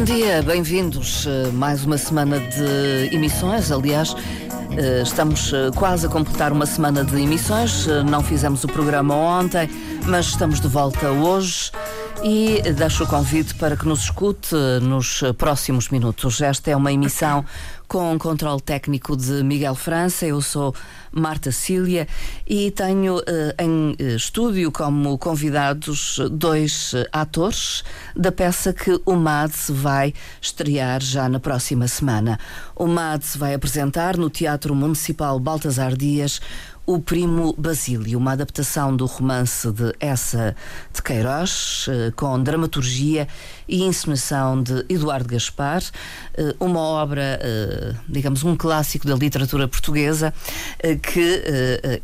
Bom dia, bem-vindos. Uh, mais uma semana de emissões. Aliás, uh, estamos uh, quase a completar uma semana de emissões. Não fizemos o programa ontem, mas estamos de volta hoje e deixo o convite para que nos escute nos próximos minutos. Esta é uma emissão com controle técnico de Miguel França. Eu sou Marta Cília e tenho uh, em eh, estúdio como convidados dois uh, atores da peça que o MADS vai estrear já na próxima semana. O MADS vai apresentar no Teatro Municipal Baltasar Dias o Primo Basílio, uma adaptação do romance de Essa de Queiroz, eh, com dramaturgia e encenação de Eduardo Gaspar, eh, uma obra, eh, digamos, um clássico da literatura portuguesa que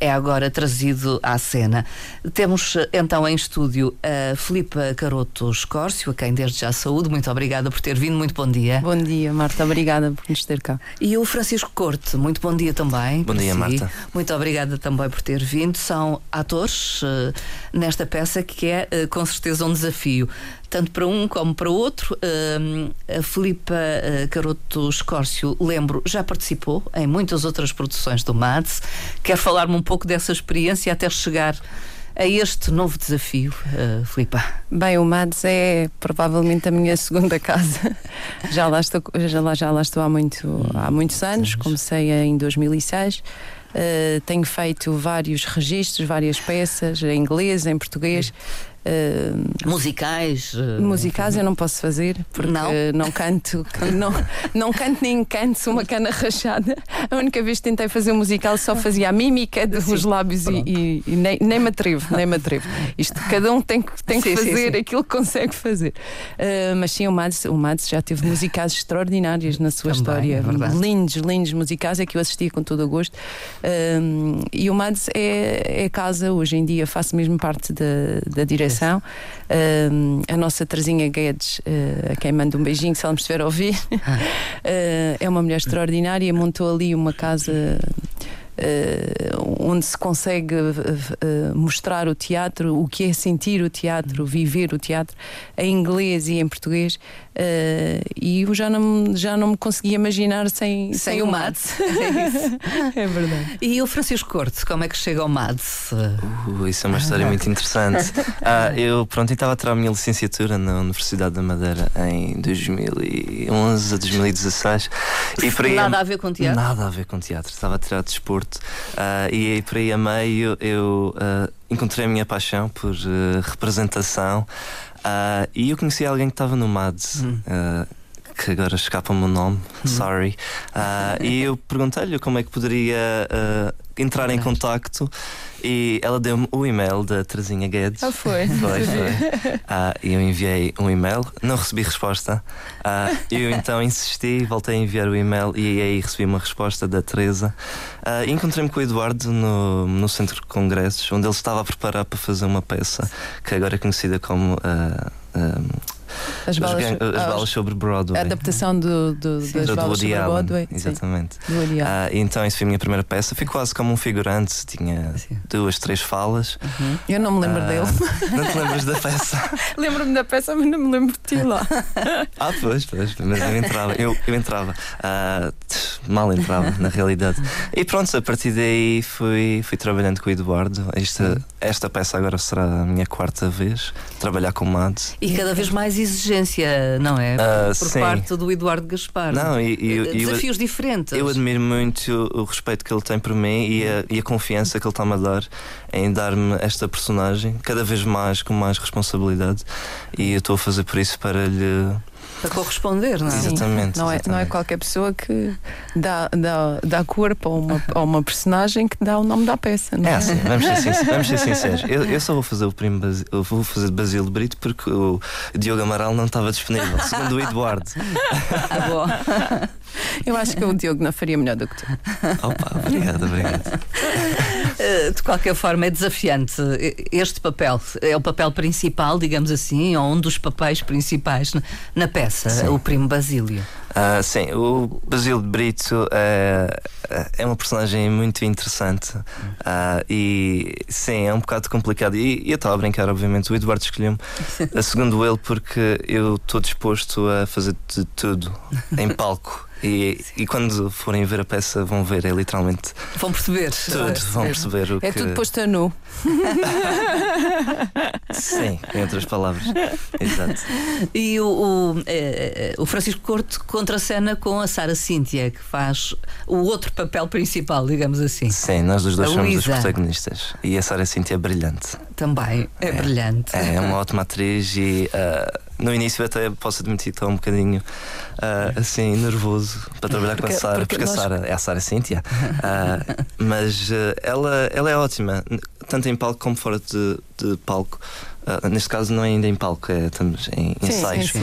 é agora trazido à cena. Temos então em estúdio a Filipa Caroto Escórcio, a quem desde já saúde. Muito obrigada por ter vindo, muito bom dia. Bom dia, Marta, obrigada por nos ter cá. E o Francisco Corte, muito bom dia também. Bom dia, si. Marta. Muito obrigada também por ter vindo. São atores uh, nesta peça que é uh, com certeza um desafio, tanto para um como para o outro. A Filipa Caroto Escórcio, lembro, já participou em muitas outras produções do MADS. Quer falar-me um pouco dessa experiência até chegar a este novo desafio, uh, Filipa? Bem, o MADS é provavelmente a minha segunda casa. já, lá estou, já, lá, já lá estou há, muito, há muitos anos, comecei em 2006. Uh, tenho feito vários registros, várias peças, em inglês, em português. Uh, musicais? Uh, musicais eu não posso fazer porque não, não canto, não, não canto nem canto, uma cana rachada. A única vez que tentei fazer um musical só fazia a mímica dos sim, lábios e, e, e, nem, nem me atrevo, nem me atrevo. Isto cada um tem, tem que sim, fazer sim, aquilo que consegue fazer. Uh, mas sim, o Mads, o Mads já teve musicais extraordinários na sua Também, história. É lindos, lindos musicais, é que eu assistia com todo o gosto. e o Mads é, é casa, hoje em dia faço mesmo parte da, da direção Uh, a nossa Terezinha Guedes, uh, a quem mando um beijinho, se ela me estiver a ouvir, uh, é uma mulher extraordinária, montou ali uma casa uh, onde se consegue uh, mostrar o teatro, o que é sentir o teatro, viver o teatro, em inglês e em português. e eu já não, já não me conseguia imaginar sem, sem, sem o MADS. É, é, verdade. E o Francisco Corte, como é que chega ao MADS? Uh, isso é uma história muito interessante. Ah, eu, pronto, estava a tirar a minha licenciatura na Universidade da Madeira em 2011 a 2016. E nada a ver com teatro? Nada a ver com teatro. Estava a tirar desporto Uh, e aí por aí a meio eu uh, encontrei a minha paixão por uh, representação e eu conheci alguém que estava no MADS. Hum. que agora escapa-me o nome, hum. sorry. e eu perguntei-lhe como é que poderia entrar em contacto e ela deu-me o e-mail da Terezinha Guedes. Ah, foi? Foi, foi. Uh, eu enviei um e-mail, não recebi resposta. Uh, eu então insisti, voltei a enviar o e-mail e aí recebi uma resposta da Teresa. Uh, Encontrei-me com o Eduardo no, no centro de congressos, onde ele estava a preparar para fazer uma peça que agora é conhecida como. Uh, as balas, as balas sobre Broadway. A adaptação do, do, das do balas sobre Allen, Broadway. Exatamente. Sim, uh, então, isso foi a minha primeira peça. Fui quase como um figurante, tinha Sim. duas, três falas. Uhum. Eu não me lembro uh, dele. Não te lembras da peça? Lembro-me da peça, mas não me lembro de ti lá. ah, pois, pois, mas eu entrava. Eu, eu entrava. Uh, mal entrava, na realidade. E pronto, a partir daí fui, fui trabalhando com o Eduardo. Esta, esta peça agora será a minha quarta vez trabalhar com o Mads. E cada vez mais exigência, não é? Uh, Por sim. parte do Eduardo Gaspar. Não, e, e, Desafios eu, diferentes. Eu admiro muito o, respeito que ele tem por mim e a, e a confiança que ele está-me a dar em dar-me esta personagem, cada vez mais com mais responsabilidade. E eu estou a fazer por isso para lhe para corresponder, não é? Exatamente. Não, é, não é qualquer pessoa que dá, dá, dá corpo a uma, a uma personagem que dá o nome da peça. Não é? é assim, vamos ser, sinceros. Vamos ser sinceros. Eu, eu só vou fazer o primo eu vou fazer de Basílio Brito porque o Diogo Amaral não estava disponível, segundo o Eduardo. Ah, Eu acho que o Diogo não faria melhor do que tu. Opa, obrigado, obrigado. Eh, de qualquer forma, é desafiante. Este papel é o papel principal, digamos assim, ou um dos papéis principais na peça, sim. o Primo Basílio. Uh, sim, o Basílio de Brito é, é uma personagem muito interessante uh, e sim, é um bocado complicado. E, e eu estava a brincar, obviamente, o Eduardo escolheu-me, segundo ele, porque eu estou disposto a fazer de tudo em palco. E, e, quando forem ver a peça vão ver, é literalmente. Vão perceber. Tudo, vão perceber o é que. É tudo posto a nu. Sim, em outras palavras. Exato. E o, o, eh, o Francisco Corto contracena com a Sara Cíntia, que faz o outro papel principal, digamos assim. Sim, nós os dois a somos Luísa. os protagonistas. E a Sara Cíntia é brilhante. Também, é, é brilhante. É uma ótima atriz e. Uh, no início até posso admitir que estou um bocadinho uh, assim nervoso para trabalhar porque, com a Sara, porque, porque nós... a Sara é a Sara Cíntia, uh, mas uh, ela, ela é ótima, tanto em palco como fora de, de palco. Uh, neste caso não é ainda em palco, é, estamos em sim, ensaios. Sim,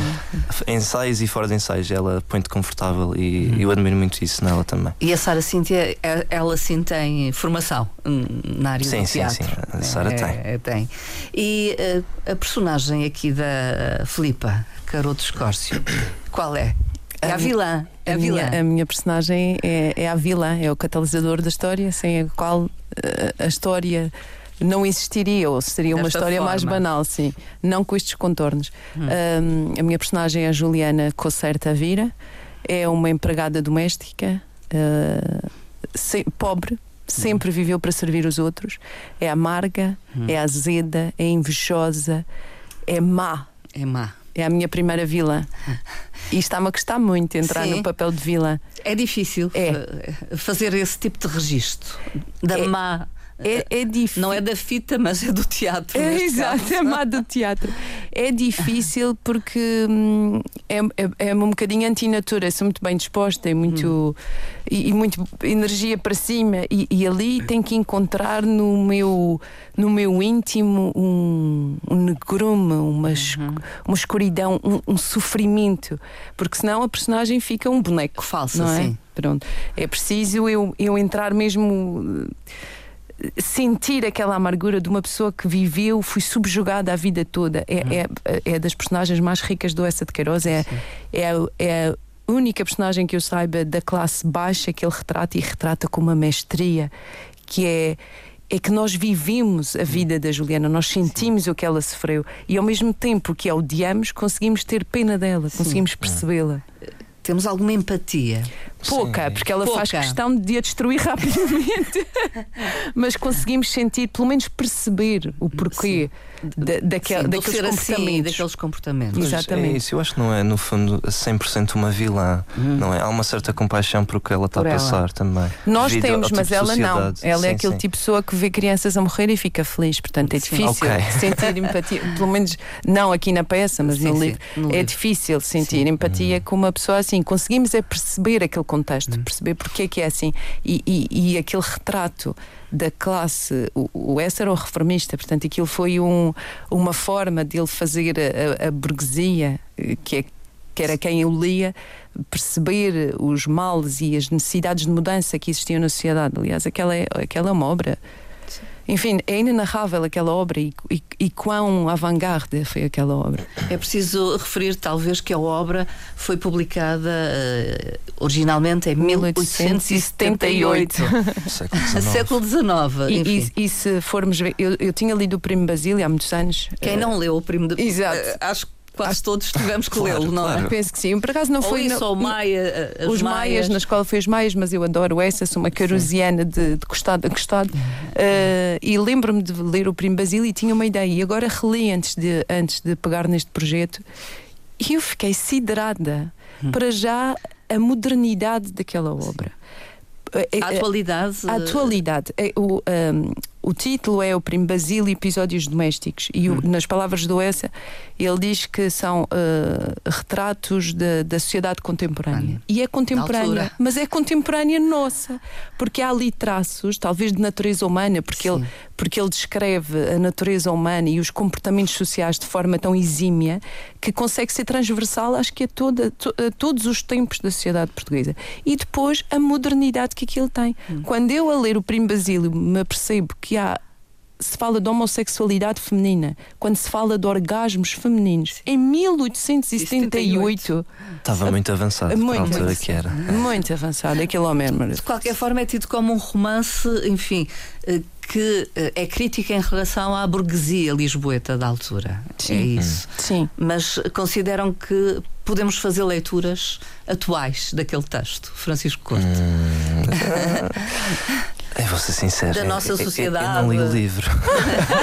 sim. Ensaios e fora de ensaios, ela põe-te confortável e hum. eu admiro muito isso nela também. E a Sara Cíntia, é, ela sim tem formação na área sim, do teatro. Sim, sim, a Sara é, tem. É, tem. E uh, a personagem aqui da Filipa Caroto Escórcio, qual é? É a, a vilã. É a, vilã. Minha, a minha personagem é, é a vilã, é o catalisador da história, sem a qual eh, a história não existiria, ou seria uma história forma. mais banal, sim. Não com estes contornos. Hum. Um, a minha personagem é a Juliana Cocerta Vira, é uma empregada doméstica, uh, se, pobre, sempre hum. viveu para servir os outros, é amarga, hum. é azeda, é invejosa, é má. É má. É a minha primeira vilã. E está-me a gostar muito entrar Sim. no papel de vilã. É difícil é. fazer esse tipo de registro da é. má é, é difícil. Não é da fita, mas é do teatro. É, exato, caso. é má do teatro. É difícil porque hum, é, é, é um bocadinho antinatura. Sou muito bem disposta e muito, hum. e, e, muito energia para cima. E, e, ali tem que encontrar no meu, no meu íntimo um, um negrume, uma, uhum. uma escuridão, um, um, sofrimento. Porque senão a personagem fica um boneco falso, não é? Sim. Pronto. É preciso eu, eu entrar mesmo sentir aquela amargura de uma pessoa que viveu, foi subjugada a vida toda. É, uhum. é, é das personagens mais ricas do Essa de Queiroz. É, é, é a única personagem que eu saiba da classe baixa que ele retrata e retrata com uma mestria que é é que nós vivemos a vida da Juliana, nós sentimos Sim. o que ela sofreu e ao mesmo tempo que a odiamos, conseguimos ter pena dela, conseguimos percebê-la. Temos alguma empatia? Pouca, Sim. porque ela Pouca. faz questão de a destruir rapidamente. Mas conseguimos sentir, pelo menos perceber o porquê da, daquel, Sim, daqueles assim, comportamentos. Assim, daqueles comportamentos. Mas Exatamente. É isso, eu acho que não é, no fundo, 100% uma vilã. Hum. Não é? Há uma certa compaixão por o que ela está a passar também. Nós temos, mas tipo ela não. Ela sim, é aquele sim. tipo de pessoa que vê crianças a morrer e fica feliz. Portanto, é difícil okay. sentir empatia. Pelo menos, não aqui na peça, mas no livro. No é livro. difícil sentir empatia hum. com uma pessoa assim. Conseguimos é perceber aquele contexto, hum. perceber porque é que é assim. E, e, e aquele retrato da classe, o, o S era o reformista, portanto, aquilo foi um, uma forma de ele fazer a, a burguesia, que, é, que era quem o lia, perceber os males e as necessidades de mudança que existiam na sociedade. Aliás, aquela é, aquela é uma obra enfim, é inenarrável aquela obra e, e, e quão avant-garde foi aquela obra. É preciso referir, talvez, que a obra foi publicada uh, originalmente em 1878. século XIX. E, e, e, se formos ver, eu, eu tinha lido o Primo Basílio há muitos anos. Quem uh, não leu o Primo de Exato. Uh, acho que quase todos tivemos que lê-lo, não é? Penso que sim. Por acaso não Ou foi. Isso, no, Maia, os Maias. Maias, na escola foi os Maias, mas eu adoro essa, sou uma carusiana de, de costado a costado. Uh, e lembro-me de ler o Primo Basílio e tinha uma ideia. E agora reli antes de, antes de pegar neste projeto e eu fiquei siderada hum. para já a modernidade daquela obra. A atualidade. A atualidade. O, um, o título é O Primo Basílio Episódios Domésticos. E o, hum. nas palavras do Essa, ele diz que são uh, retratos de, da sociedade contemporânea. E é contemporânea, mas é contemporânea nossa. Porque há ali traços, talvez de natureza humana, porque ele, porque ele descreve a natureza humana e os comportamentos sociais de forma tão exímia que consegue ser transversal, acho que a, toda, a todos os tempos da sociedade portuguesa. E depois a modernidade que aquilo tem. Hum. Quando eu, a ler o Primo Basílio, me apercebo que há se fala de homossexualidade feminina, quando se fala de orgasmos femininos, em 1878. Estava muito avançado muito para a altura que era. Muito avançado, aquele homem. De qualquer forma, é tido como um romance, enfim, eh, que eh, é crítica em relação à burguesia lisboeta da altura. Sim. É isso. Sim. Mas consideram que podemos fazer leituras atuais daquele texto, Francisco Couto. Hum. Eu vou ser sincero. Da nossa sociedade. Eu, eu, não li o livro.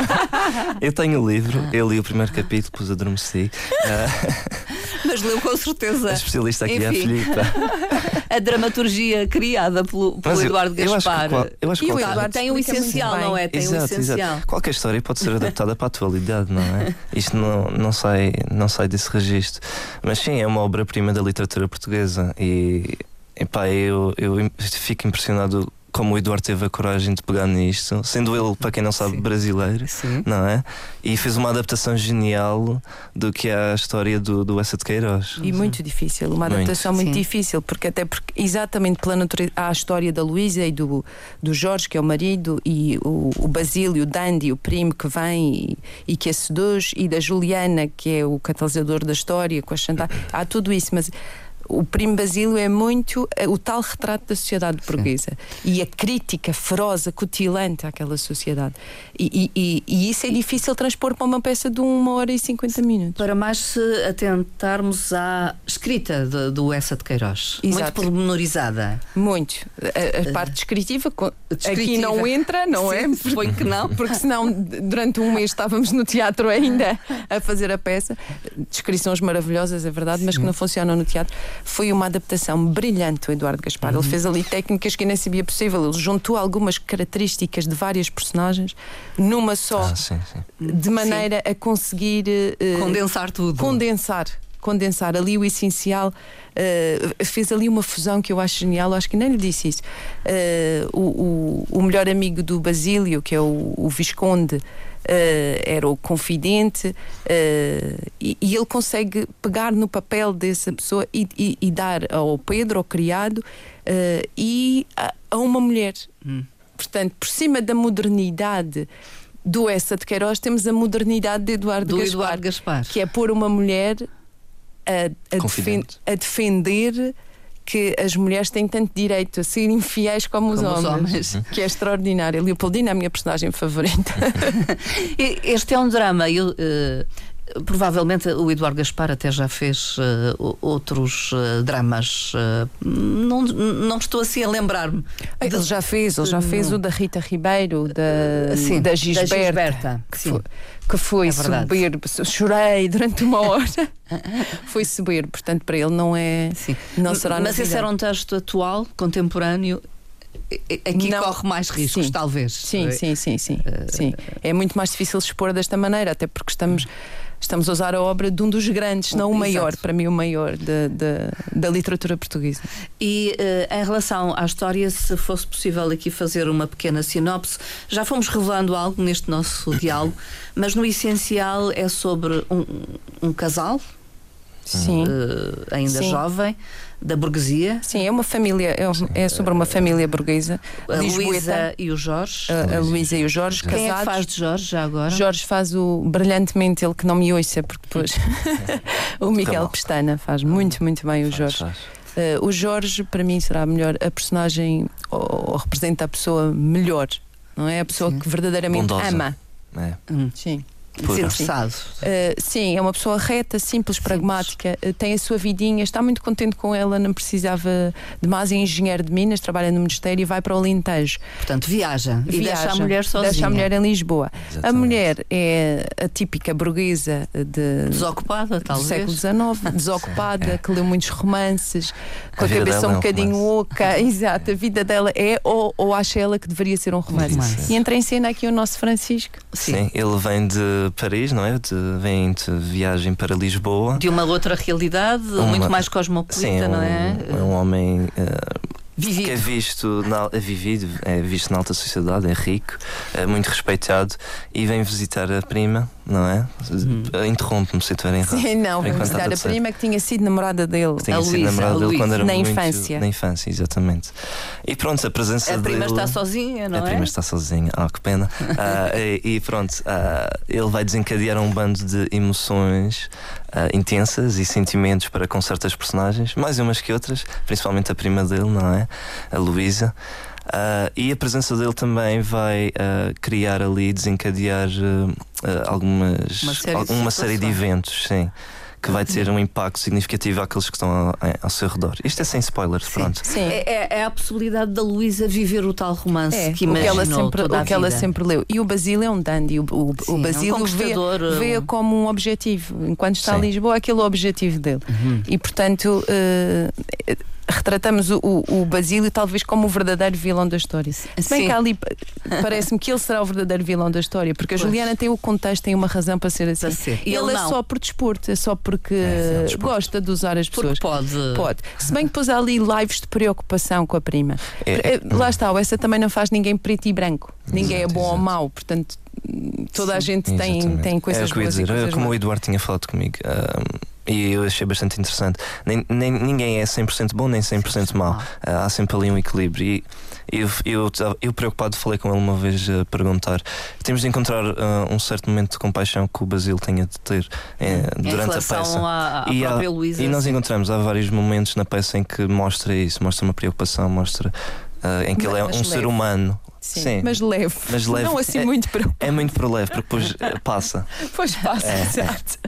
eu tenho o livro, eu li o primeiro capítulo, depois adormeci. Mas leu com certeza. A especialista aqui Enfim. é a Filipe. a dramaturgia criada pelo, pelo Eduardo Gaspar. Eu acho que, eu acho que o Eduardo tem o essencial, não é? Tem exato, o essencial. Exato. Qualquer história pode ser adaptada para a atualidade, não é? Isto não, não, sai, não sai desse registro. Mas sim, é uma obra-prima da literatura portuguesa e. Epá, eu, eu fico impressionado como o Eduardo teve a coragem de pegar nisto, sendo ele, para quem não sabe, Sim. brasileiro, Sim. não é? E fez uma adaptação genial do que é a história do, do Essa de Queiroz. E muito difícil, uma adaptação muito, muito difícil, porque até porque, exatamente pela natureza, há a história da Luísa e do, do Jorge, que é o marido, e o, o Basílio, o Dandy, o primo que vem e, e que a seduz, e da Juliana, que é o catalisador da história, com a chantagem. Há tudo isso, mas o Primo Basílio é muito eh, o tal retrato da sociedade portuguesa e a crítica feroz, acutilante àquela sociedade. E, e, e, isso é difícil transpor para uma peça de uma hora e cinquenta minutos. Para mais se atentarmos à escrita de, do Essa de Queiroz, Exato. muito pormenorizada. Muito. A, a parte descritiva, descritiva, aqui não entra, não é? Sim, é? Suponho que não. Porque senão durante um mês estávamos no teatro ainda a fazer a peça. Descrições maravilhosas, é verdade, mas que não funcionam no teatro foi uma adaptação brilhante do Eduardo Gaspar. Uhum. Ele fez ali técnicas que nem sabia possível. Ele juntou algumas características de várias personagens numa só, ah, sim, sim. de maneira sim. a conseguir uh, condensar tudo. Condensar condensar ali o essencial, uh, fez ali uma fusão que eu acho genial, eu acho que nem lhe disse isso. Uh, o, o, o, melhor amigo do Basílio, que é o, o Visconde, Uh, era o confidente uh, e, e, ele consegue pegar no papel dessa pessoa e, e, e dar ao Pedro, ao criado, uh, e a, a, uma mulher. Hum. Portanto, por cima da modernidade do Essa de Queiroz, temos a modernidade de Eduardo, do Gaspar, Eduardo Gaspar, que é pôr uma mulher a, a, defen a defender que as mulheres têm tanto direito a serem fiéis como, como os, homens, os, homens, que é extraordinário. Leopoldina é a minha personagem favorita. este é um drama. Eu, uh, Provavelmente o Eduardo Gaspar até já fez uh, outros uh, dramas. Uh, não, não estou assim a lembrar-me. Ele já fez, ele já fez o da Rita Ribeiro, da, sim, da Gisberta. Da Gisberta que sim. foi, que foi é soberbo. Chorei durante uma hora. foi soberbo, portanto, para ele não é. Sim. Não será Mas esse era um texto atual, contemporâneo, aqui não, corre mais riscos, sim, talvez. Sim, sim, sim, sim, sim. É muito mais difícil expor desta maneira, até porque estamos estamos a usar a obra de um dos grandes, não o maior, Exato. para mim o maior da, da, da literatura portuguesa. E uh, em relação à história, se fosse possível aqui fazer uma pequena sinopse, já fomos revelando algo neste nosso diálogo, mas no essencial é sobre um, um casal, Sim. Uh, ainda Sim. jovem da burguesia. Sim, é uma família, é, é sobre uma família burguesa. A Luísa e o Jorge. A, a Luísa e o Jorge, Quem casados. é que faz de Jorge já agora? Jorge faz o brilhantemente, ele que não me ouça, porque depois o Miguel Pestana faz muito, muito bem o Jorge. Uh, o Jorge, para mim, será a melhor, a personagem, ou, ou representa a pessoa melhor, não é? A pessoa Sim. que verdadeiramente Bondosa. ama. É. Hum. Sim. Desinteressado. Uh, sim, é uma pessoa reta, simples, simples. pragmática, uh, tem a sua vidinha, está muito contente com ela, não precisava de mais, é engenheiro de Minas, trabalha no Ministério e vai para o Alentejo. Portanto, viaja, e viaja, deixa a mulher sozinha. Deixa a mulher em Lisboa. Exatamente. A mulher é a típica burguesa de, desocupada, talvez. do século XIX, desocupada, é. que leu muitos romances, com a, a cabeça um bocadinho é um oca. Exato, a vida dela é ou, ou acha ela que deveria ser um romance. E entra em cena aqui o nosso Francisco. Sim, Sim ele vem de Paris, não é? De, vem de viagem para Lisboa. De uma outra realidade, uma, muito mais cosmopolita, sim, não é? Um, um homem. Uh, Vivido. que é visto, na, é vivido, é visto na alta sociedade, é rico, é muito respeitado e vem visitar a prima, não é? Hum. Interrompe-me se estiver errado. Sim, não, vem visitar a prima que tinha sido namorada dele. Que tinha a sido Luísa, namorada dele quando era na muito, infância. Na infância, exatamente. E pronto, a presença dele. A prima dele, está sozinha, não a é? A prima está sozinha, ah, que pena. uh, e, e, pronto, uh, ele vai desencadear um bando de emoções uh, intensas e sentimentos para com certas personagens, mais umas que outras, principalmente a prima dele, não é? A Luísa. Uh, e a presença dele também vai uh, criar ali, desencadear uh, algumas uma série, alguma série de eventos, sim que vai ter um impacto significativo àqueles que estão ao, ao seu redor. Isto é sem spoilers, Sim. pronto. Sim. É, é, é, a possibilidade da Luísa viver o tal romance é, que imaginou o que ela sempre, o que ela sempre leu. E o Basílio é um dandy. O, o, Sim, o Basílio é um vê, vê como um objetivo. Enquanto está Sim. em Lisboa, aquele é o objetivo dele. Uhum. E portanto. Uh, retratamos o, o, Basílio talvez como o verdadeiro vilão da história. Se bem Sim. que ali parece-me que ele será o verdadeiro vilão da história, porque pois. a Juliana tem o contexto, tem uma razão para ser assim. Ser. Ele, ele é só por desporto, é só porque é, é gosta de usar as pessoas. Porque pode. Pode. Se bem que pôs ali lives de preocupação com a prima. É, é, Lá está, essa também não faz ninguém preto e branco. Ninguém é exato, é bom exato. ou mau, portanto toda Sim, a gente tem, tem coisas é, boas dizer, coisas Como o Eduardo tinha falado comigo. Um, e eu achei bastante interessante. Nem, nem, ninguém é 100% bom nem 100% mau. Uh, há sempre ali um equilíbrio. E eu, eu, eu preocupado falei com ele uma vez a perguntar: temos de encontrar uh, um certo momento de compaixão que o Basil tenha de ter uh, durante a peça. À, à e, há, e nós encontramos há vários momentos na peça em que mostra isso, mostra uma preocupação, mostra. Uh, em que ele é um leve. ser humano, Sim, Sim. Mas, leve. mas leve. Não assim é, muito preocupado. É muito para leve, porque depois eh, passa. Pois passa, é, exato.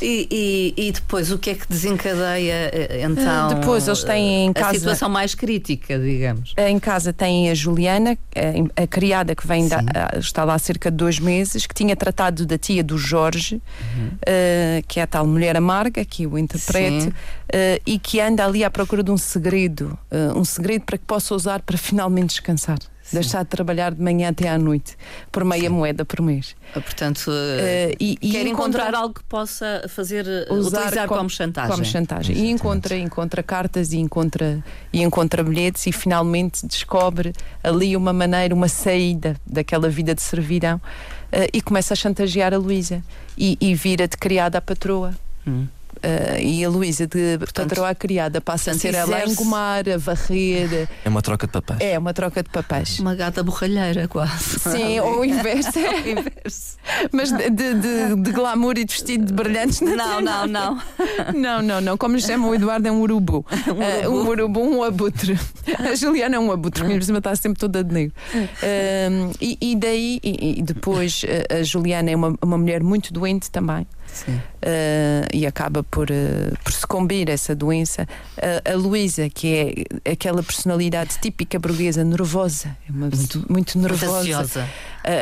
E, e, e, depois o que é que desencadeia eh, então? Depois eles têm em casa. A situação mais crítica, digamos. Em casa tem a Juliana, a, a criada que vem da, está lá há cerca de dois meses, que tinha tratado da tia do Jorge, uhum. uh, que é a tal mulher amarga, que o interprete, uh, e que anda ali à procura de um segredo, uh, um segredo para que possa usar para finalmente descansar. Sim. deixar de trabalhar de manhã até à noite por meia Sim. moeda por mês. Ah, portanto, uh, e, e quer encontrar algo que possa fazer usar utilizar como, como chantagem. Como chantagem. E encontra, encontra cartas e encontra, e encontra bilhetes e finalmente descobre ali uma maneira, uma saída daquela vida de servidão uh, e começa a chantagear a Luísa e, e vira de criada a patroa. Hum. Uh, e a Luísa de patroa criada passa a ser ela a engomar, a varrer. É uma troca de papéis. É uma troca de papéis. Uma gata borralheira, quase. Sim, ou o inverso. o inverso. Mas de, de, de, glamour e de vestido de brilhantes não, não, não. Não, não, não. Como lhe chama o Eduardo, é um urubu. Um urubu, uh, um, urubu um abutre. A Juliana é um abutre, porque mesmo está sempre toda de negro. Uh, e, e, daí, e, e depois, a Juliana é uma, uma mulher muito doente também. Uh, e acaba por, uh, por sucumbir a essa doença. Uh, a Luísa, que é aquela personalidade típica burguesa, nervosa, é uma, muito, muito nervosa,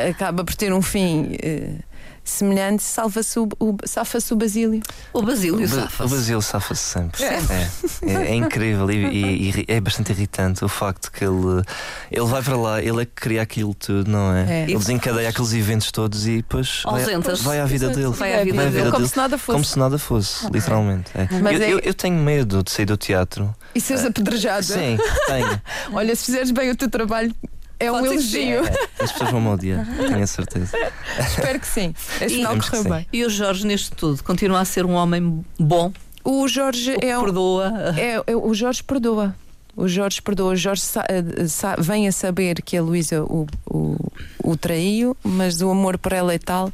acaba por ter um fim semelhante, salva-se o, o, safa-se o Basílio. O Basílio safa-se. O Basílio safa-se sempre. É. É, é, é incrível e, e, e, é bastante irritante o facto que ele, ele vai para lá, ele é que cria aquilo tudo, não é? é. Ele desencadeia aqueles eventos todos e depois vai, vai à vida dele. Vai à vida, vai à vida dele. Como se nada fosse. Como se nada fosse, literalmente. É. Eu, é- eu, eu, tenho medo de sair do teatro. E seres apedrejado. Sim, tenho. Olha, se fizeres bem o teu trabalho, é um elogio. É, as pessoas vão mal dia, tenho a certeza. Espero que sim. É sinal que correu bem. E o Jorge, neste tudo, continua a ser um homem bom? O Jorge o é um. Perdoa. É, é, o Jorge perdoa. O Jorge perdoa. O Jorge sa, eh, sa, vem a saber que a Luísa o, o, o traiu, mas o amor por ela é tal.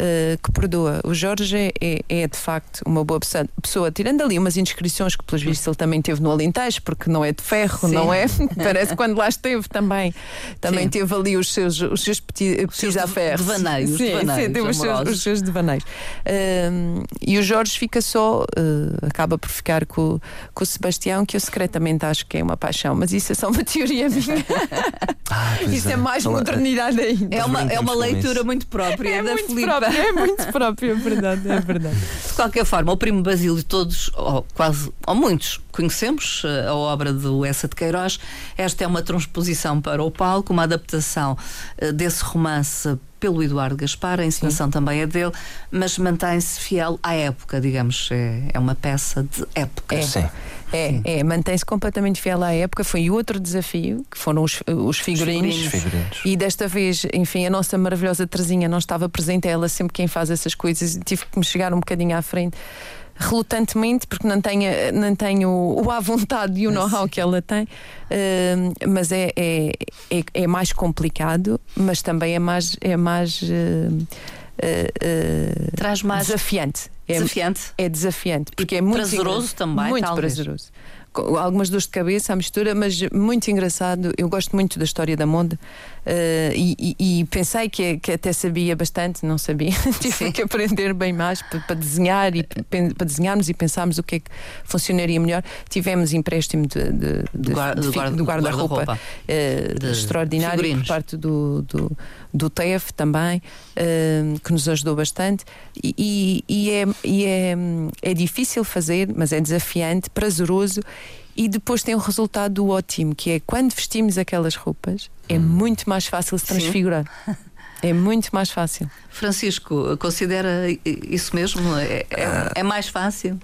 Uh, que perdoa. O Jorge é, é, de facto uma boa pessoa, tirando ali umas inscrições que, pelos vistos, ele também teve no Alentejo, porque não é de ferro, Sim. não é? Parece que quando lá esteve também, também Sim. teve ali os seus, os seus petits a ferro. Devaneios. Sim, devaneios, sim, teve os seus, os seus devaneios. Uh, e o Jorge fica só, uh, acaba por ficar com, com o Sebastião, que eu secretamente acho que é uma paixão, mas isso é só uma teoria minha. Ah, isso é. é. mais modernidade ainda. É uma, é uma leitura muito própria é da muito Filipe. Própria, é muito própria, é verdade, é verdade. De qualquer forma, o primo Basílio, todos, ou quase, ou muitos, conhecemos eh, a obra do Essa de Queiroz. Esta é uma transposição para o palco, uma adaptação eh, desse romance pelo Eduardo Gaspar, a encenação Sim. também é dele, mas mantém-se fiel à época, digamos, é, é uma peça de época. É. Sim. É, é mantém-se completamente fiel à época. Foi outro desafio, que foram os, os, figurinos. os figurinos. E desta vez, enfim, a nossa maravilhosa Terezinha não estava presente, é ela sempre quem faz essas coisas. Tive que me chegar um bocadinho à frente relutantemente, porque não tenho, não tenho o à vontade e o know-how que ela tem, uh, mas é, é, é, é, mais complicado, mas também é mais. É mais uh, uh, Traz mais desafiante. É, desafiante. É desafiante, porque é muito prazeroso também. Muito talvez. prazeroso algumas dores de cabeça à mistura, mas muito engraçado. Eu gosto muito da história da moda uh, e, e, e, pensei que, que, até sabia bastante, não sabia. Tive que aprender bem mais para, desenhar e para desenharmos e pensarmos o que é que funcionaria melhor. Tivemos empréstimo de, de, de, do guarda-roupa guarda uh, extraordinário figurinos. por parte do, do, do TEF também, uh, que nos ajudou bastante. E, e, é, e é, é difícil fazer, mas é desafiante, prazeroso e depois tem um resultado ótimo, que é quando vestimos aquelas roupas, é hum. muito mais fácil se transfigurar. Sim. É muito mais fácil. Francisco, considera isso mesmo? É, é, é mais fácil?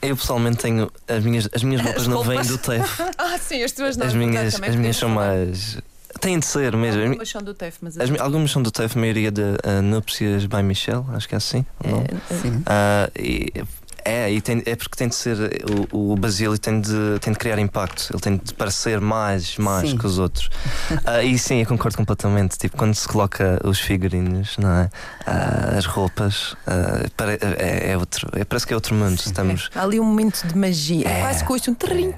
Eu pessoalmente tenho as minhas, as minhas roupas as não vêm do TEF. ah, sim, as tuas não. As minhas, as minhas são mais. Têm de ser mesmo. Algumas são do TEF, mas. As, algumas são do TEF, a maioria de uh, Núpcias by Michel, acho que é assim. É, sim. Uh, e é, e tem, é porque tem de ser. O, o Basílio tem de, tem de criar impacto, ele tem de parecer mais, mais sim. que os outros. uh, e sim, eu concordo completamente. Tipo, quando se coloca os figurinos, não é? Uh, as roupas, uh, é, é, outro, é, parece que é outro mundo. Estamos... Há ali um momento de magia, é, quase com um trim,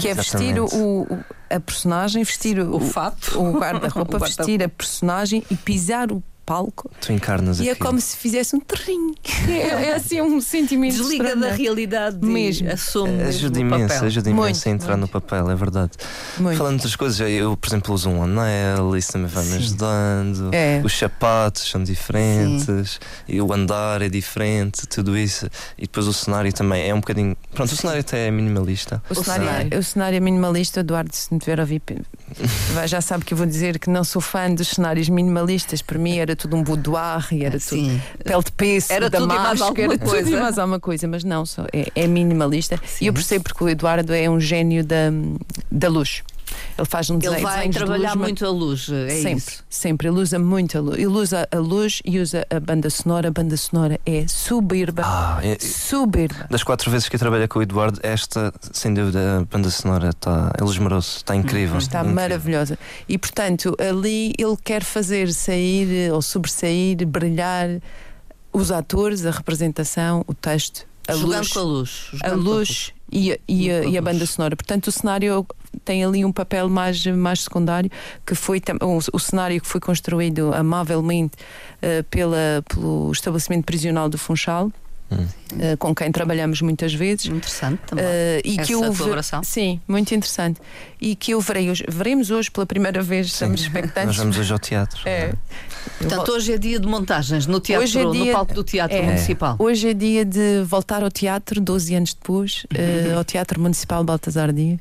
que é vestir o, o, a personagem, vestir o, o fato, o guarda-roupa, vestir a personagem e pisar o palco. Tu encarnas E é como se fizesse um terrinho. É, é, assim um sentimento. Desliga estranho. da realidade mesmo. Assume ajuda imenso, ajuda imenso a entrar muito. no papel, é verdade. Muito. Falando de outras coisas, eu, por exemplo, uso um anel, isso também vai me ajudando. É. Os sapatos são diferentes, Sim. e o andar é diferente, tudo isso. E depois o cenário também é um bocadinho. Pronto, o cenário até é minimalista. O, o cenário, cenário. o cenário é minimalista, Eduardo, se me tiver a ouvir, já sabe que eu vou dizer que não sou fã dos cenários minimalistas. Para mim era tudo um boudoir e era tudo pele de peixe, era tudo alguma era coisa. tudo e mais alguma coisa, mas não, só é, é minimalista. Sim. E eu percebo porque o Eduardo é um gênio da, da luz. Ele faz um desenho. Ele vai trabalhar luz, muito a luz, é sempre, isso? Sempre, ele usa muito a luz. Ele usa a luz e usa a banda sonora. A banda sonora é soberba. Ah, é, soberba. Das quatro vezes que eu trabalhei com o Eduardo, esta, sem dúvida, a banda sonora está. Ele esmerou-se, está incrível. Está incrível. maravilhosa. E portanto, ali ele quer fazer sair ou sobressair, brilhar os atores, a representação, o texto. A Jogando luz, com a luz. A luz e, a, e, a, e a banda sonora. Portanto, o cenário tem ali um papel mais, mais secundário, que foi o, o cenário que foi construído amavelmente uh, pela, pelo estabelecimento prisional do Funchal. Hum. Uh, com quem trabalhamos muitas vezes. Interessante também. Uh, e Essa que eu colaboração. Sim, muito interessante. E que eu verei hoje, veremos hoje pela primeira vez, sim. estamos expectantes. Nós vamos hoje ao teatro. É. Portanto, hoje é dia de montagens no teatro, hoje é dia, no palco do Teatro é, Municipal. Hoje é dia de voltar ao teatro, 12 anos depois, uh, ao Teatro Municipal Baltasar Dias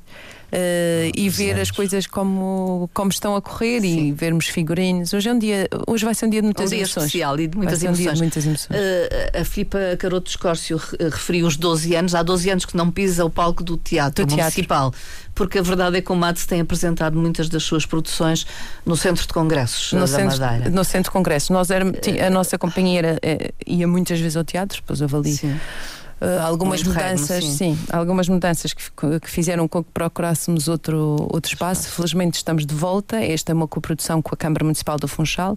uh, e ver as coisas como, como estão a correr Sim. e vermos figurinos. Hoje é um dia, hoje vai ser um dia de muitas um dia emoções. especial e de muitas emoções. Um de muitas emoções. Uh, a Filipa Caroto Escórcio referiu os 12 anos, há 12 anos que não pisa o palco do Teatro do Municipal. Teatro. Porque a verdade é que o MATS tem apresentado muitas das suas produções no Centro de Congressos no da centro, Madeira. No Centro de Congressos. Nós era, a nossa companhia era, eh, ia muitas vezes ao teatro, depois eu ali. Sim Uh, algumas mudanças, sim. sim. algumas mudanças que, que, fizeram com que procurássemos outro, outro espaço. Felizmente estamos de volta. Esta é uma coprodução com a Câmara Municipal do Funchal.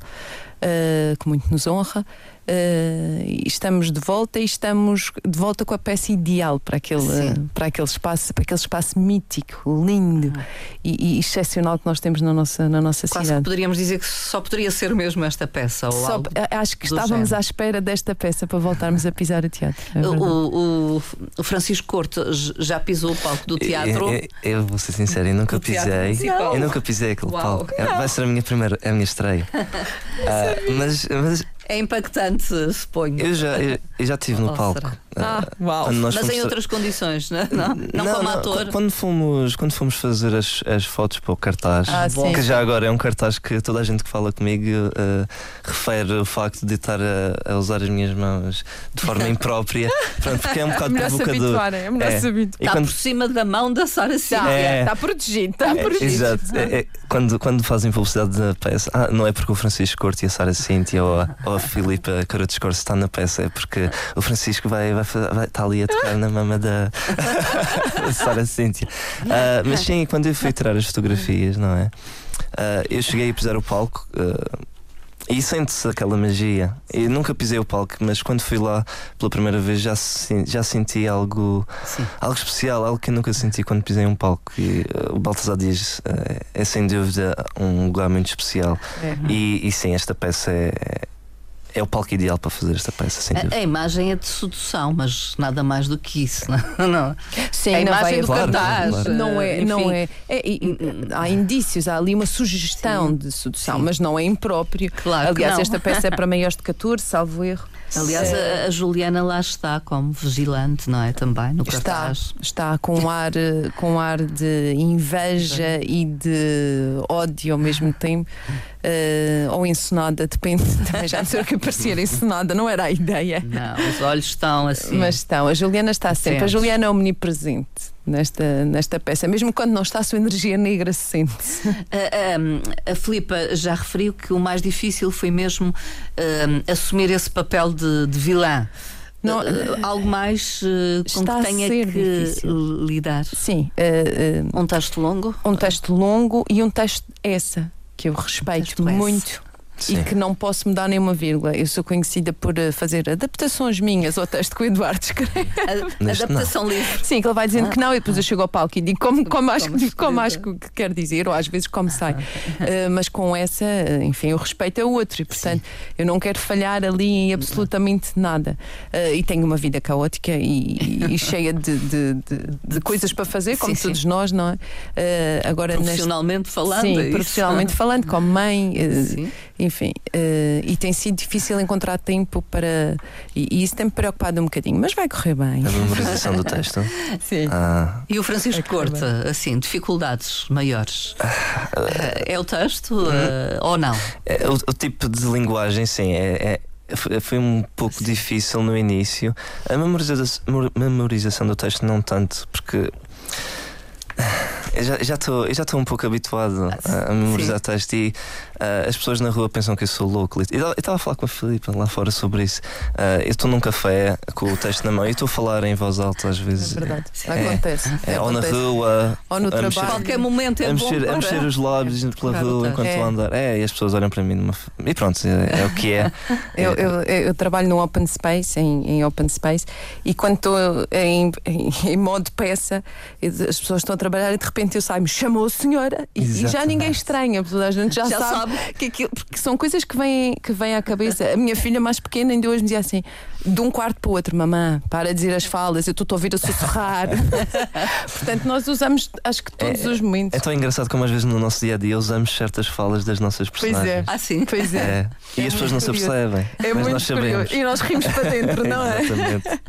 uh, que muito nos honra. Uh, estamos de volta e estamos de volta com a peça ideal para aquele, para aquele espaço, para aquele espaço mítico, lindo ah. e, e, excepcional que nós temos na nossa, na nossa Quase cidade. poderíamos dizer que só poderia ser mesmo esta peça. Ou só, acho que estávamos género. à espera desta peça para voltarmos a pisar o teatro. É o, o, o, Francisco Corto já pisou o palco do teatro. Eu, eu, eu vou ser sincero, eu nunca pisei. Eu nunca pisei aquele Uau. palco. Não. Vai ser a minha primeira, a minha estreia. uh, mas, mas é impactante, suponho. Eu já, eu, eu já estive no palco. Ah, uh, uau. Mas em outras condições, não, é? não, não, não como não, ator. Quando fomos, quando fomos fazer as, as fotos para o cartaz, ah, que já agora é um cartaz que toda a gente que fala comigo uh, refere o facto de estar a, a, usar as minhas mãos de forma imprópria, pronto, porque é um bocado é provocador. É melhor é. se Está quando... por cima da mão da Sara Cília. É. Está protegido, está é, protegido. Exato. É, é, quando, quando fazem publicidade da peça, ah, não é porque o Francisco Corte e a Sara Cíntia ou a, ou a Filipa Cara Discurso está na peça, é porque o Francisco vai, vai, vai estar ali a tocar na mama da, da Sara Cíntia. Uh, mas sim, quando eu fui tirar as fotografias, não é? Uh, eu cheguei a pisar o palco. Uh, e sente-se aquela magia. Eu nunca pisei o palco, mas quando fui lá pela primeira vez já, já senti algo, algo especial, algo que eu nunca senti quando pisei um palco. E uh, o Baltasar Dias uh, é sem dúvida um lugar muito especial. É. E, e sim, esta peça é, é o palco ideal para fazer esta peça, sem a, a, imagem é de sedução, mas nada mais do que isso, não? não. Sim, a imagem do claro, cartaz claro. não é, não é, é, é, há indícios, há ali uma sugestão Sim. de sedução, Sim. mas não é impróprio. Claro Aliás, esta peça é para maiores de 14, salvo erro. Aliás, a, a, Juliana lá está como vigilante, não é? Também no cartaz. Está, está com um ar, com um ar de inveja e de ódio ao mesmo tempo. Uh, ou encenada, depende. Também já sei o que parecia encenada, não era a ideia. Não, os olhos estão assim. Mas estão. A Juliana está sempre. A Juliana é omnipresente nesta, nesta peça. Mesmo quando não está, a sua energia negra se sente. A, a, a Filipa já referiu que o mais difícil foi mesmo uh, assumir esse papel de, de vilã. Não, uh, algo mais uh, com que tenha que difícil. lidar. Sim. Uh, um texto longo? Um texto longo e um texto essa, que eu respeito um muito. Sim. e que não posso mudar nenhuma vírgula. Eu sou conhecida por eh, fazer adaptações minhas ao texto que o Eduardo escreve. Adaptação livre. Sim, que ele vai dizendo ah. que não e depois eu chego ao palco e digo como, como, acho, como, como acho que quer dizer, ou às vezes como sai. Uh, mas com essa, eh, enfim, o respeito é outro e, portanto, Sim. eu não quero falhar ali em absolutamente nada. Uh, e tenho uma vida caótica e, e cheia de, de, de, de, coisas para fazer, como sim, todos sim. nós, não é? Uh, agora, profissionalmente neste... falando. Sim, é profissionalmente falando, como mãe. Uh, enfim, uh, e tem sido difícil encontrar tempo para. E, e, isso tem-me preocupado um bocadinho, mas vai correr bem. A memorização do texto. Sim. Ah. E o Francisco Corta, assim, dificuldades maiores? Uh, é o texto uh, ou não? É, o, o, tipo de linguagem, sim, é, é foi um pouco sim. difícil no início. A memorização, memorização do texto, não tanto, porque eu já estou já estou um pouco habituado a, a memorizar Sim. texto e uh, as pessoas na rua pensam que eu sou louco. Eu estava a falar com a Filipa lá fora sobre isso. Uh, eu estou num café com o texto na mão e estou a falar em voz alta às vezes. É verdade. É, acontece. É, ou na rua, ou no trabalho. Mexer, qualquer momento é a mexer, bom a mexer os lábios pela rua enquanto estou a andar. É, e as pessoas olham para mim numa... e pronto, é, é o que é. eu, eu, eu, trabalho no Open Space, em, em Open Space, e quando estou em, em, em modo peça, as pessoas estão a trabalhar e de repente eu saio, me chamou chamou senhora e, e, já ninguém estranha, toda a gente já, já sabe, sabe, que aquilo, porque são coisas que vêm, que vêm à cabeça. A minha filha mais pequena ainda hoje me dizia assim: de um quarto para o outro, mamã, para de dizer as falas, eu estou a ouvir a sussurrar. Portanto, nós usamos, acho que todos é, os momentos. É tão engraçado como às vezes no nosso dia a dia usamos certas falas das nossas personagens. Pois é, ah, sim. Pois é. é. E é as pessoas não se apercebem. É mas nós sabemos. Curioso. E nós rimos para dentro, não é? Exatamente.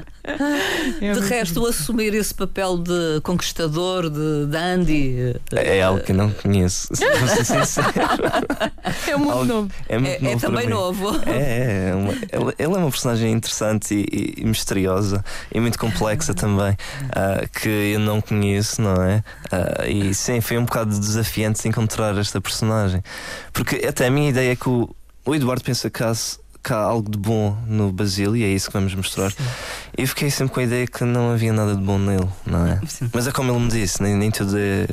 de resto, assumir esse papel de conquistador, de dandy. É, é algo que não conheço, vou ser sincero. É muito algo, novo. É, muito é, novo é também novo. É, é uma, ele, ele, é uma personagem interessante e, e, misteriosa e muito complexa também, uh, que eu não conheço, não é? Uh, e sim, foi um bocado desafiante encontrar esta personagem. Porque até a minha ideia é que o, o Eduardo pensa que há, que há algo de bom no Basílio e é isso que vamos mostrar. Sim. E fiquei sempre com a ideia que não havia nada de bom nele, não é? Sim. Mas é como ele me disse, nem, nem tudo é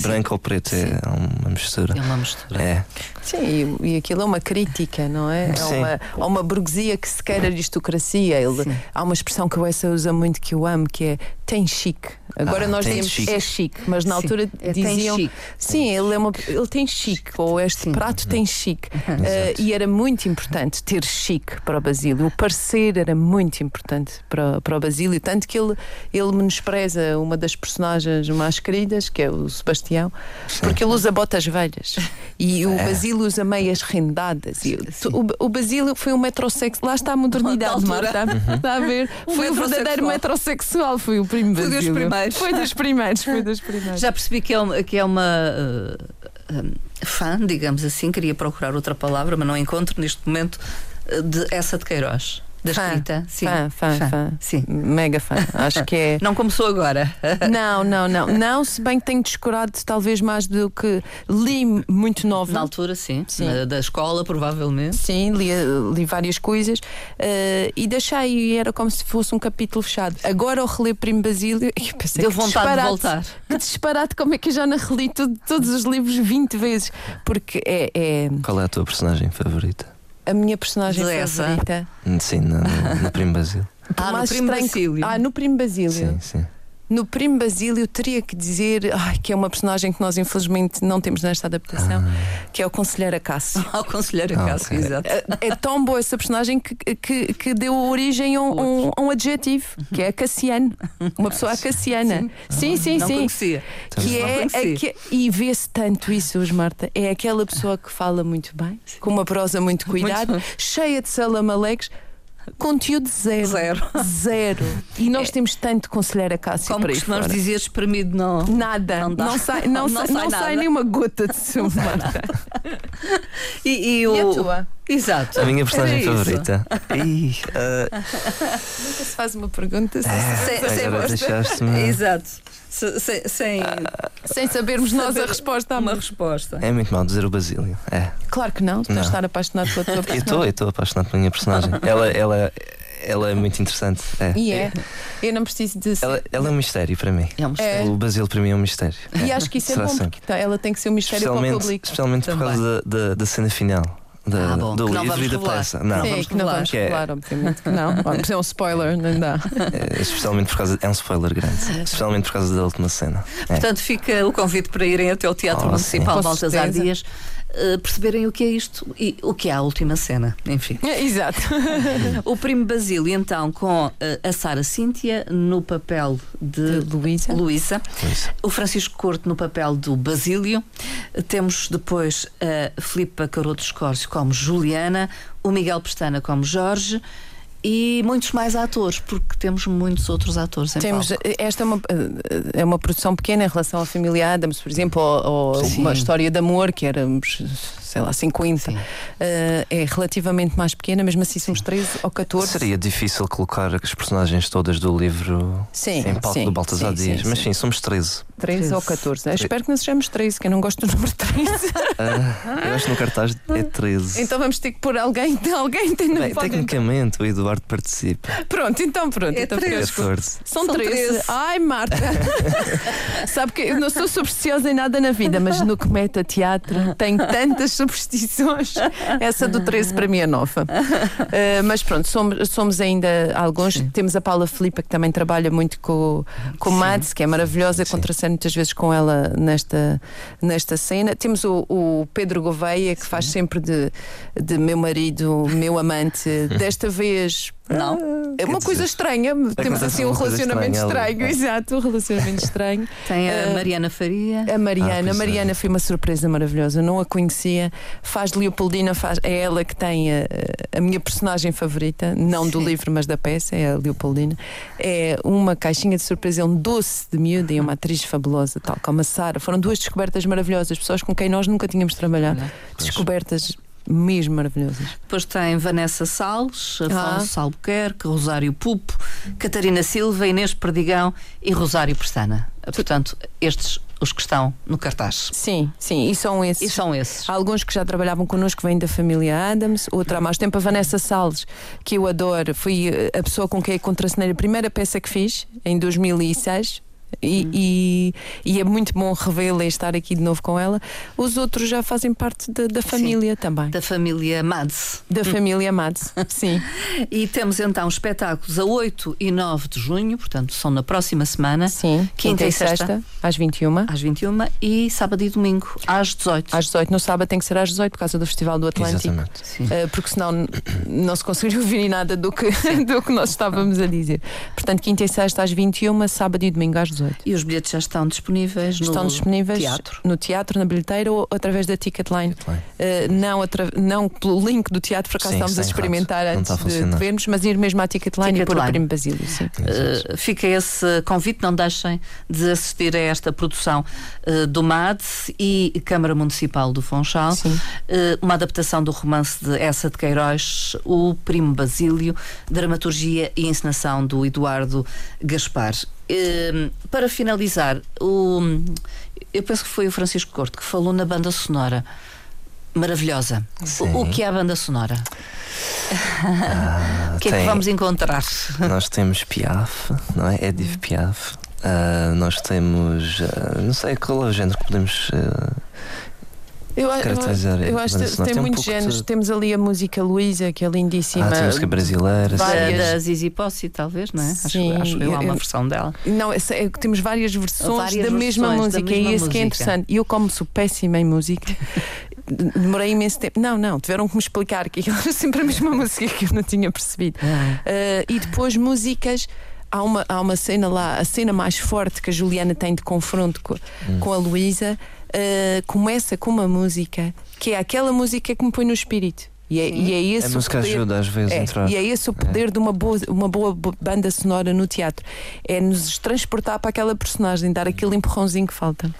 branco ou preto, é uma mistura. É uma mistura. É. Sim, e, e aquilo é uma crítica, não é? É uma, é uma burguesia que se quer aristocracia. Ele, há uma expressão que o Essa usa muito que eu amo, que é tem chique. Agora Ah, nós tem dizemos chique. é chique, mas na Sim, altura é tem diziam chique. sim, ele, é uma, ele tem chique, ou este Sim. prato tem chique. Uh, e era muito importante ter chique para o Basílio. O parecer era muito importante para, para o Basílio, tanto que ele, ele menospreza uma das personagens mais queridas, que é o Sebastião, porque ele usa botas velhas. E o Basílio usa meias rendadas. E o, o Basílio foi um metrosexual. Lá está a modernidade. Marta. Está a ver? Um foi o verdadeiro metrosexual. foi o primo Foi dos primeiros. Foi dos primeiros, foi dos primeiros. Já percebi que é uma, que é uma uh, um, fã, digamos assim, queria procurar outra palavra, mas não encontro neste momento, uh, de essa de Queiroz. Da Fã, escrita. Sim. fã, fã, fã. Sim. Mega fã. Acho que é. Não começou agora. Não, não, não. Não, se bem que tenho descurado talvez mais do que li muito nova. Na altura, sim. Sim. Na- da escola, provavelmente. Sim, li, li várias coisas eh, e deixei, e era como se fosse um capítulo fechado. Agora ao reler Primo Basílio, eu pensei Deu que vontade de voltar. Que disparate, como é que eu já não reli tudo- todos os livros 20 vezes? Porque é, é Qual é a tua personagem favorita? A minha personagem Dessa? favorita. Sim, no, no, Primo Basílio. Por Ah, no Primo Basílio. Ah, no Primo Basílio. Sim, sim. No Primo Basílio teria que dizer ai, que é uma personagem que nós infelizmente não temos nesta adaptação, que é o Conselheiro Acácio. Ao conselheiro Ah, Cássio, ok. exato. É, é tão boa essa personagem que, que, que deu origem a um, um- um adjetivo, que é Cassiano. Uma pessoa acaciana. Sim, sim, Não sim. conhecia. Que Não é conhecia. aque- e vê-se tanto isso hoje, Marta. É aquela pessoa que fala muito bem, com uma prosa muito cuidada, cheia de salamalecos, conteúdo zero. Zero. Zero. E nós temos tanto conselheiro Acácio Como para costumamos fora. dizer, espremido não. Nada, Não não, dá. sai, não, Não sai, sai não nada. sai nenhuma gota de sumo, Marta. E, e, o... E a tua? Exato. A minha personagem Era isso. favorita. Ih, ah, Nunca se faz uma pergunta sem, Sem- sem agora gosto. deixaste-me. Exato. Se- Sem, sem sem sabermos nós a saber resposta. à uma resposta. É muito mal dizer o Basílio. É. Claro que não, tu estás a estar apaixonado pela tua Eu personagem. estou, eu estou apaixonado pela minha personagem. Ela, ela, ela é muito interessante. É. E é. Eu não preciso de. Ela, ela é um mistério para mim. É um mistério. O Basílio para mim é um mistério. E acho que isso é Será bom, sempre. porque tá, ela tem que ser um mistério para o público. especialmente por Também. causa da, da, da cena final. Da, Ah, bom, do que livro e da revelar. peça. Não, Sim, que não revelar. vamos Que é- obviamente que não. Vamos é um spoiler, não dá. é, especialmente por causa. É um spoiler grande. Especialmente por causa da última cena. É. Portanto, fica o convite para irem até ao Teatro Oh, Municipal Baltasar. Dias eh, perceberem o que é isto e o que é a última cena. Enfim. Exato. O primo Basílio, então, com eh, a Sara Cíntia no papel de, De Luísa. Luísa, o Francisco Corto no papel do Basílio, temos depois a Filipa Caroto Escórcio como Juliana, o Miguel Pestana como Jorge e muitos mais atores, porque temos muitos outros atores em Temos, palco. esta é uma, é uma produção pequena em relação à família Adams, por exemplo, ou, ou uma história de amor que éramos, sei lá, 50. Sim. Eh, é relativamente mais pequena, mesmo assim somos 13 ou 14. Seria difícil colocar as personagens todas do livro Sim, em palco sim, do Baltasar sim, Dias. sim, Mas sim. sim, somos 13. 13 ou 14. Eu espero que não sejamos 13, que eu não gosto do número 13. Ah, eu acho que no cartaz é 13. então vamos ter que pôr alguém, alguém tem Bem, tecnicamente o Eduardo participa. Pronto, então pronto. É então treze. ficamos com- 14. São São 13. 13. Ai, Marta. Sabe que eu não sou supersticiosa em nada na vida, mas no que mete a teatro tenho tantas superstições. Essa do 13 para mim é nova. Uh, mas pronto, somos, somos ainda alguns. Temos a Paula Filipa, que também trabalha muito com, com o Mads, que é maravilhosa. Eu Sim. contraceno muitas vezes com ela nesta, nesta cena. Temos o, o Pedro Gouveia, que faz sempre de, de meu marido, meu amante. Desta vez. Não. É uma coisa estranha. Temos assim um uma coisa relacionamento estranho. Exato, um relacionamento estranho. Tem a Eh, Mariana Faria. A Mariana, Ah, a pois é. Mariana foi uma surpresa maravilhosa. Não a conhecia. Faz Leopoldina, faz, é ela que tem a, a minha personagem favorita, não do livro, mas da peça, é a Leopoldina. É uma caixinha de surpresa, é um doce de miúda e uma atriz fabulosa, tal como a Sara. Foram duas descobertas maravilhosas, pessoas com quem nós nunca tínhamos trabalhado. Descobertas mesmo maravilhosas. Depois tem Vanessa Salles, Ah. Afonso Albuquerque, Rosário Pupo, Catarina Silva, Inês Perdigão e Rosário Pestana. Portanto, estes os que estão no cartaz. Sim, sim, e são esses. E são esses. Há alguns que já trabalhavam connosco, vêm da família Adams, outra há mais tempo, a Vanessa Salles, que eu adoro, foi eh, a pessoa com quem eu contracenei a primeira peça que fiz, em 2006. E, hum. e, e, é muito bom revê-la e estar aqui de novo com ela. Os outros já fazem parte da, da família sim, também. Da família Mads. Da família Mads, sim. e temos então espetáculos a 8 e 9 de junho, portanto são na próxima semana. Sim, quinta, quinta e sexta, sexta, às 21. Às 21 e sábado e domingo às 18. Às 18. No sábado tem que ser às 18 por causa do Festival do Atlântico. Exatamente. Uh, porque senão não se conseguiria ouvir nada do que, do que nós estávamos a dizer. Portanto, quinta e sexta às 21, sábado e domingo às 18. E os bilhetes já estão disponíveis estão no disponíveis teatro? No teatro, na bilheteira ou através da Ticketline. Uh, não, não pelo link do teatro, por acaso estamos a experimentar antes de, de, vermos, mas ir mesmo à Ticketline, Ticketline. e pôr o Primo Basílio. Sim. Uh, fica esse convite, não deixem de assistir a esta produção uh, do MAD e Câmara Municipal do Funchal, uma adaptação do romance de Essa de Queiroz, O Primo Basílio, dramaturgia e encenação do Eduardo Gaspar. Ehm, para finalizar, o, eu penso que foi o Francisco Corto que falou na banda sonora. Maravilhosa. O, o, que é a banda sonora? Ah, o que tem, é que vamos encontrar? Nós temos Piaf, não é? Edith Piaf. Uh, nós temos. Uh, não sei qual é o género que podemos. Uh, eu, eu, eu acho que tem, tem muitos um géneros. De... Temos ali a música Luísa, que é lindíssima. Ah, tem música brasileira. Várias. Da, da Zizi Possi, talvez, não é? Sim, acho, acho eu, há uma versão dela. Não, é, temos várias versões várias da mesma música, da mesma e isso que é interessante. E eu, como sou péssima em música, demorei imenso tempo. Não, não, tiveram que me explicar que aquilo era sempre a mesma música que eu não tinha percebido. Uh, e depois músicas há uma, há uma cena lá, a cena mais forte que a Juliana tem de confronto com, hum. com a Luísa uh, começa com uma música que é aquela música que me põe no espírito. E é, e é esse a música poder, ajuda às vezes é, a entrar. E é esse o poder é. de uma boa, uma boa banda sonora no teatro. É nos transportar para aquela personagem, dar aquele empurrãozinho que falta.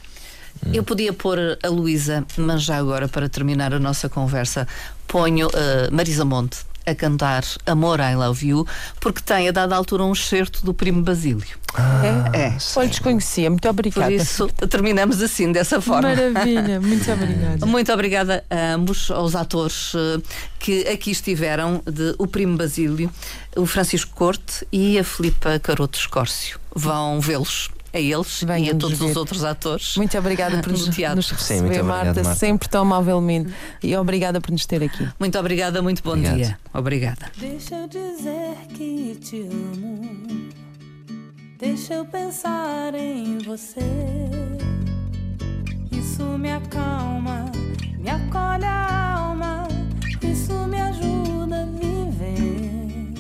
Eu podia pôr a Luísa, mas já agora, para terminar a nossa conversa, ponho uh, Marisa Monte a cantar Amor, I Love You, porque tem a dada altura um excerto do Primo Basílio. Ah, é? é. Olha, desconhecia. Muito obrigada. Por isso, terminamos assim, dessa forma. Maravilha. Muito obrigada. Muito obrigada a ambos, aos atores eh, que aqui estiveram, de O Primo Basílio, o Francisco Corte e a Filipa Caroto Escórcio. Vão vê-los a eles e a todos ver. os outros atores. Muito obrigada por nos, nos receber, Sim, obrigado, Marta, Marta, sempre tão amavelmente. E obrigada por nos ter aqui. Muito obrigada, muito bom Obrigado. dia. Obrigada. Deixa eu dizer que te amo. Deixa eu pensar em você. Isso me acalma, me acolhe a alma. Isso me ajuda a viver.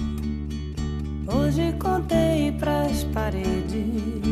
Hoje contei pras paredes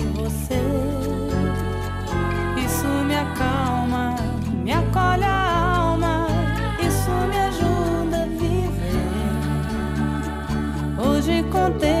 Isso me acalma, me acolhe a alma. Isso me ajuda a viver. Hoje contei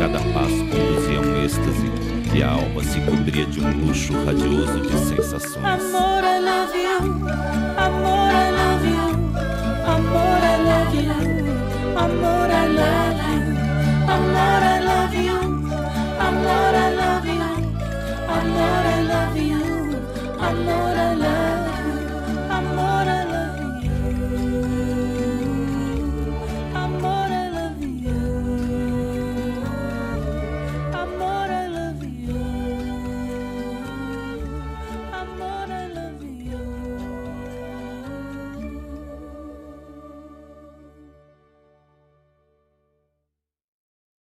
cada passo conduzia um êxtase e a alma se cobria de um luxo radioso de sensações. Amor, I love you. Amor, I love you. Amor, I love you. Amor, I love you. Amor, I love you. Amor, I love you. Amor, I love you. Amor, I love you.